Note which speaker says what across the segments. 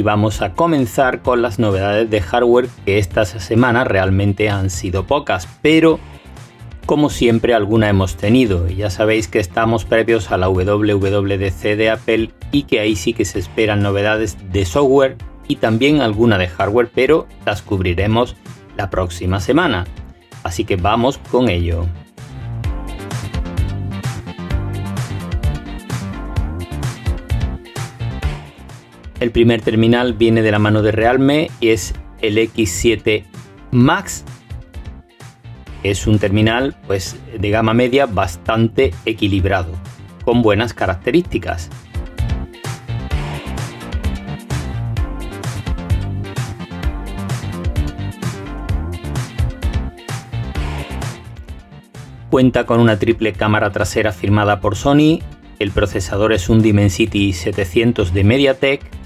Speaker 1: y vamos a comenzar con las novedades de hardware que esta semana realmente han sido pocas, pero como siempre alguna hemos tenido. Ya sabéis que estamos previos a la WWDC de Apple y que ahí sí que se esperan novedades de software y también alguna de hardware, pero las cubriremos la próxima semana. Así que vamos con ello. El primer terminal viene de la mano de Realme y es el X7 Max. Es un terminal pues, de gama media bastante equilibrado, con buenas características. Cuenta con una triple cámara trasera firmada por Sony, el procesador es un Dimensity 700 de MediaTek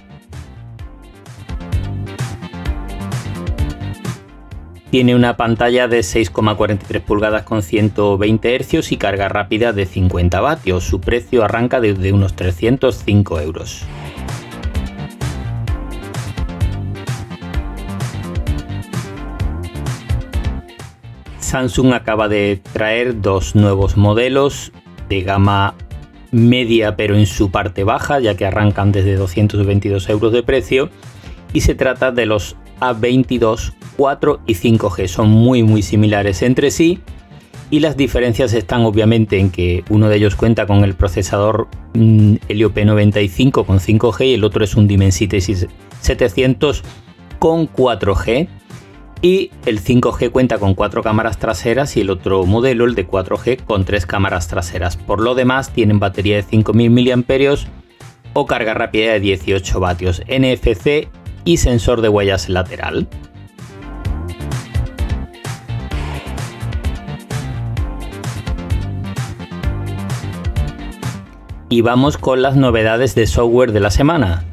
Speaker 1: Tiene una pantalla de 6,43 pulgadas con 120 Hz y carga rápida de 50 vatios. Su precio arranca desde unos 305 euros. Samsung acaba de traer dos nuevos modelos de gama media pero en su parte baja ya que arrancan desde 222 euros de precio y se trata de los A22 4 y 5G. Son muy muy similares entre sí y las diferencias están obviamente en que uno de ellos cuenta con el procesador mm, Helio P95 con 5G y el otro es un Dimensity 700 con 4G. Y el 5G cuenta con cuatro cámaras traseras y el otro modelo, el de 4G, con tres cámaras traseras. Por lo demás, tienen batería de 5000 mAh o carga rápida de 18 vatios, NFC y sensor de huellas lateral. Y vamos con las novedades de software de la semana.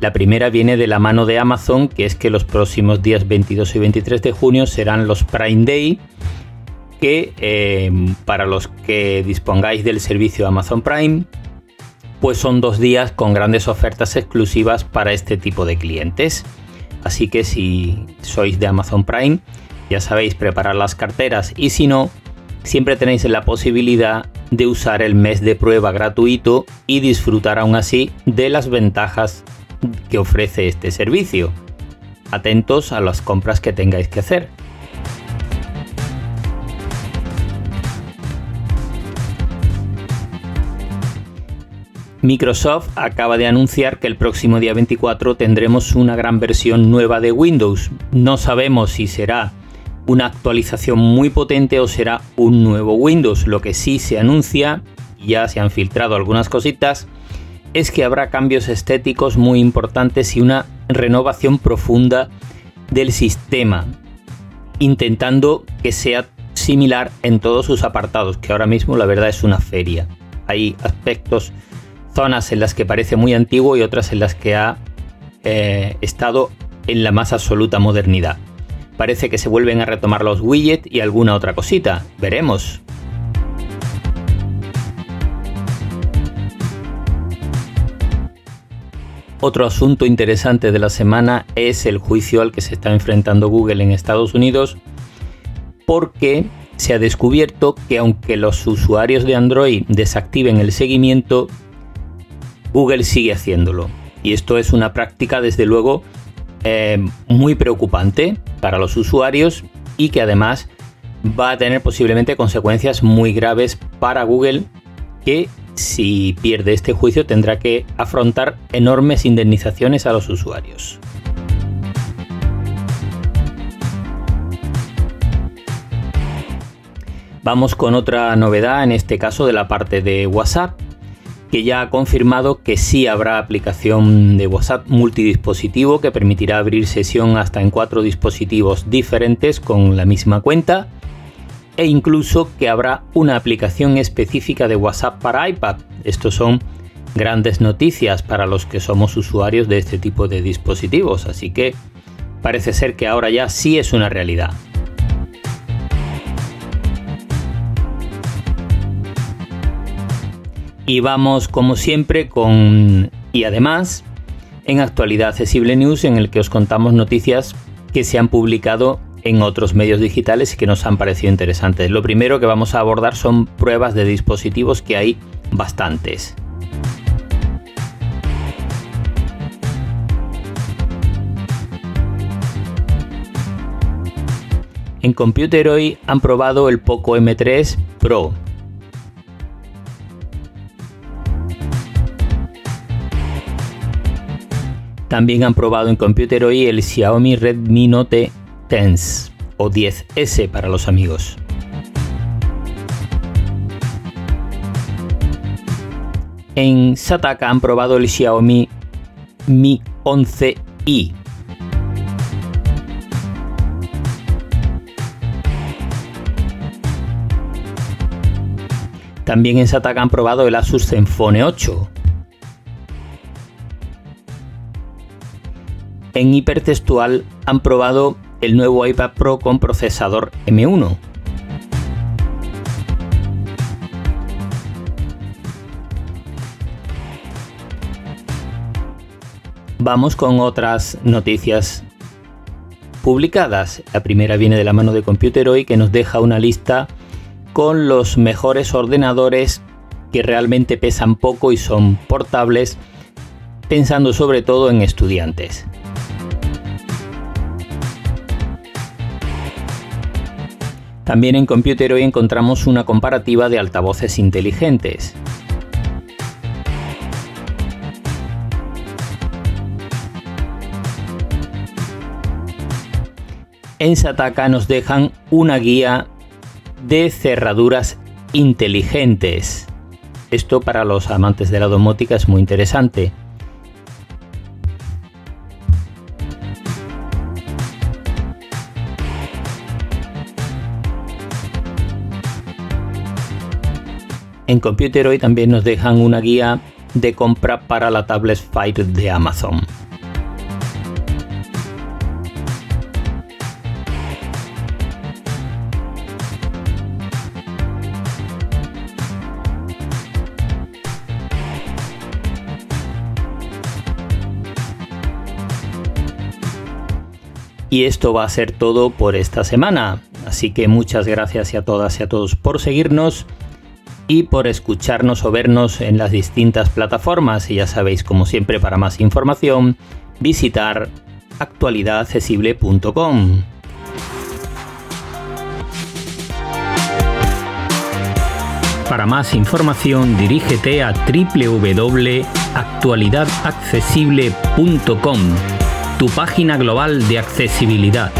Speaker 1: La primera viene de la mano de Amazon, que es que los próximos días 22 y 23 de junio serán los Prime Day, que eh, para los que dispongáis del servicio Amazon Prime, pues son dos días con grandes ofertas exclusivas para este tipo de clientes. Así que si sois de Amazon Prime, ya sabéis preparar las carteras y si no, siempre tenéis la posibilidad de usar el mes de prueba gratuito y disfrutar aún así de las ventajas que ofrece este servicio. Atentos a las compras que tengáis que hacer. Microsoft acaba de anunciar que el próximo día 24 tendremos una gran versión nueva de Windows. No sabemos si será una actualización muy potente o será un nuevo Windows. Lo que sí se anuncia, ya se han filtrado algunas cositas, es que habrá cambios estéticos muy importantes y una renovación profunda del sistema, intentando que sea similar en todos sus apartados, que ahora mismo la verdad es una feria. Hay aspectos, zonas en las que parece muy antiguo y otras en las que ha eh, estado en la más absoluta modernidad. Parece que se vuelven a retomar los widgets y alguna otra cosita. Veremos. Otro asunto interesante de la semana es el juicio al que se está enfrentando Google en Estados Unidos porque se ha descubierto que aunque los usuarios de Android desactiven el seguimiento, Google sigue haciéndolo. Y esto es una práctica desde luego eh, muy preocupante para los usuarios y que además va a tener posiblemente consecuencias muy graves para Google que si pierde este juicio tendrá que afrontar enormes indemnizaciones a los usuarios. Vamos con otra novedad, en este caso de la parte de WhatsApp. Que ya ha confirmado que sí habrá aplicación de WhatsApp multidispositivo que permitirá abrir sesión hasta en cuatro dispositivos diferentes con la misma cuenta e incluso que habrá una aplicación específica de WhatsApp para iPad. Estos son grandes noticias para los que somos usuarios de este tipo de dispositivos, así que parece ser que ahora ya sí es una realidad. Y vamos como siempre con y además en actualidad accesible news en el que os contamos noticias que se han publicado en otros medios digitales y que nos han parecido interesantes. Lo primero que vamos a abordar son pruebas de dispositivos que hay bastantes. En Computer hoy han probado el Poco M3 Pro. También han probado en Computer hoy el Xiaomi Redmi Note 10 o 10S para los amigos. En Sataka han probado el Xiaomi Mi 11i También en Sataka han probado el Asus Zenfone 8. En hipertextual han probado el nuevo iPad Pro con procesador M1. Vamos con otras noticias publicadas. La primera viene de la mano de Computer Hoy que nos deja una lista con los mejores ordenadores que realmente pesan poco y son portables, pensando sobre todo en estudiantes. También en Computer hoy encontramos una comparativa de altavoces inteligentes. En Sataka nos dejan una guía de cerraduras inteligentes. Esto para los amantes de la domótica es muy interesante. En Computer hoy también nos dejan una guía de compra para la tablet Fire de Amazon. Y esto va a ser todo por esta semana. Así que muchas gracias a todas y a todos por seguirnos y por escucharnos o vernos en las distintas plataformas. Y ya sabéis, como siempre, para más información, visitar actualidadaccesible.com. Para más información dirígete a www.actualidadaccesible.com tu página global de accesibilidad.